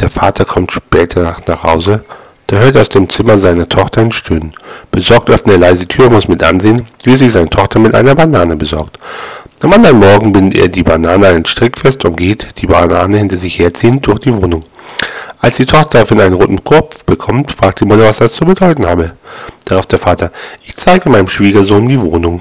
Der Vater kommt später nach Hause. Da hört er aus dem Zimmer seiner Tochter ein Stöhnen. Besorgt öffnet er leise die Tür und muss mit ansehen, wie sich seine Tochter mit einer Banane besorgt. Am anderen Morgen bindet er die Banane an den Strick fest und geht, die Banane hinter sich herziehend, durch die Wohnung. Als die Tochter daraufhin einen roten Korb bekommt, fragt die Mutter, was das zu bedeuten habe. Darauf der Vater, ich zeige meinem Schwiegersohn die Wohnung.